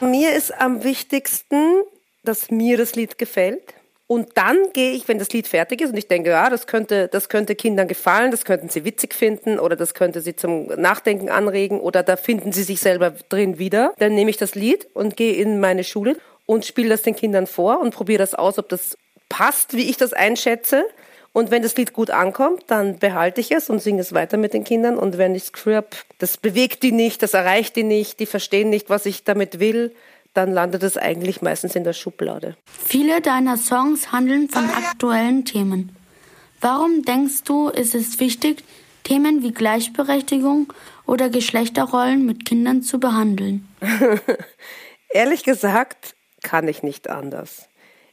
Mir ist am wichtigsten, dass mir das Lied gefällt. Und dann gehe ich, wenn das Lied fertig ist und ich denke, ja, das könnte, das könnte Kindern gefallen, das könnten sie witzig finden oder das könnte sie zum Nachdenken anregen oder da finden sie sich selber drin wieder, dann nehme ich das Lied und gehe in meine Schule und spiele das den Kindern vor und probiere das aus, ob das passt, wie ich das einschätze. Und wenn das Lied gut ankommt, dann behalte ich es und singe es weiter mit den Kindern. Und wenn ich Gefühl habe, das bewegt die nicht, das erreicht die nicht, die verstehen nicht, was ich damit will, dann landet es eigentlich meistens in der Schublade. Viele deiner Songs handeln von aktuellen Themen. Warum denkst du, ist es wichtig, Themen wie Gleichberechtigung oder Geschlechterrollen mit Kindern zu behandeln? Ehrlich gesagt, kann ich nicht anders.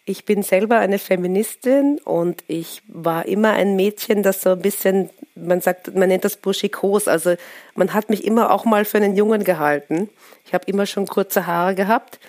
Ich bin selber eine Feministin und ich war immer ein Mädchen, das so ein bisschen, man sagt, man nennt das burschikos, also man hat mich immer auch mal für einen Jungen gehalten. Ich habe immer schon kurze Haare gehabt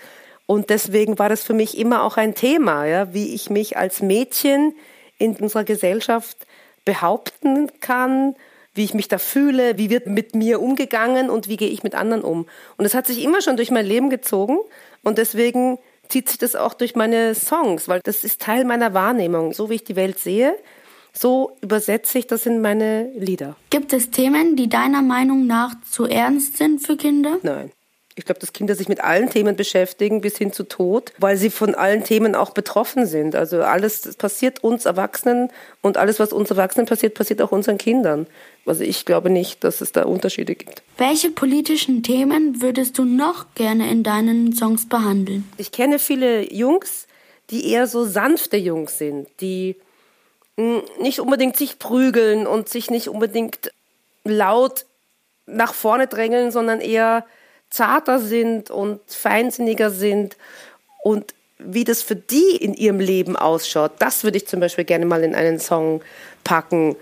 und deswegen war das für mich immer auch ein Thema, ja, wie ich mich als Mädchen in unserer Gesellschaft behaupten kann, wie ich mich da fühle, wie wird mit mir umgegangen und wie gehe ich mit anderen um. Und es hat sich immer schon durch mein Leben gezogen und deswegen zieht sich das auch durch meine Songs, weil das ist Teil meiner Wahrnehmung. So wie ich die Welt sehe, so übersetze ich das in meine Lieder. Gibt es Themen, die deiner Meinung nach zu ernst sind für Kinder? Nein. Ich glaube, dass Kinder sich mit allen Themen beschäftigen, bis hin zu Tod, weil sie von allen Themen auch betroffen sind. Also alles passiert uns Erwachsenen und alles, was uns Erwachsenen passiert, passiert auch unseren Kindern. Also ich glaube nicht, dass es da Unterschiede gibt. Welche politischen Themen würdest du noch gerne in deinen Songs behandeln? Ich kenne viele Jungs, die eher so sanfte Jungs sind, die hm, nicht unbedingt sich prügeln und sich nicht unbedingt laut nach vorne drängeln, sondern eher zarter sind und feinsinniger sind und wie das für die in ihrem Leben ausschaut, das würde ich zum Beispiel gerne mal in einen Song packen.